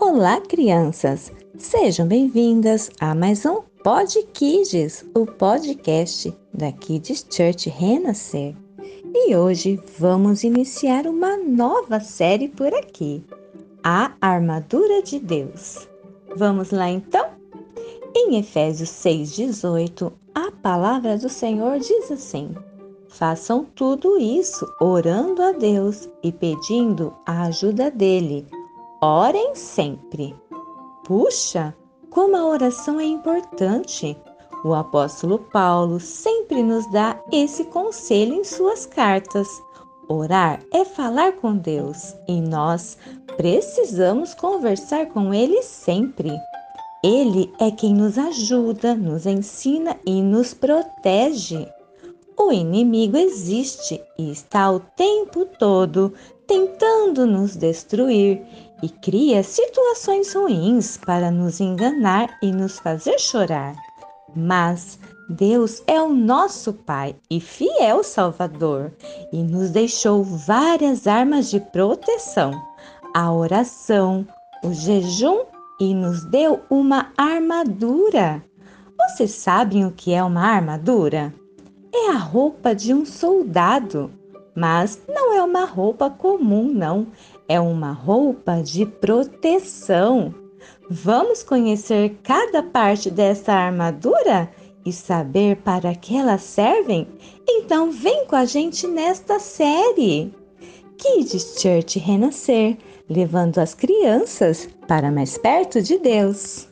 Olá, crianças! Sejam bem-vindas a mais um Pod Kids, o podcast da Kids Church Renascer. E hoje vamos iniciar uma nova série por aqui, A Armadura de Deus. Vamos lá então? Em Efésios 6,18, a palavra do Senhor diz assim: Façam tudo isso orando a Deus e pedindo a ajuda dele Orem sempre. Puxa, como a oração é importante! O apóstolo Paulo sempre nos dá esse conselho em suas cartas. Orar é falar com Deus e nós precisamos conversar com Ele sempre. Ele é quem nos ajuda, nos ensina e nos protege. O inimigo existe e está o tempo todo tentando nos destruir e cria situações ruins para nos enganar e nos fazer chorar. Mas Deus é o nosso Pai e fiel Salvador e nos deixou várias armas de proteção: a oração, o jejum e nos deu uma armadura. Vocês sabem o que é uma armadura? É a roupa de um soldado, mas não é uma roupa comum, não é uma roupa de proteção. Vamos conhecer cada parte dessa armadura e saber para que elas servem? Então vem com a gente nesta série. Kids Church Renascer, levando as crianças para mais perto de Deus.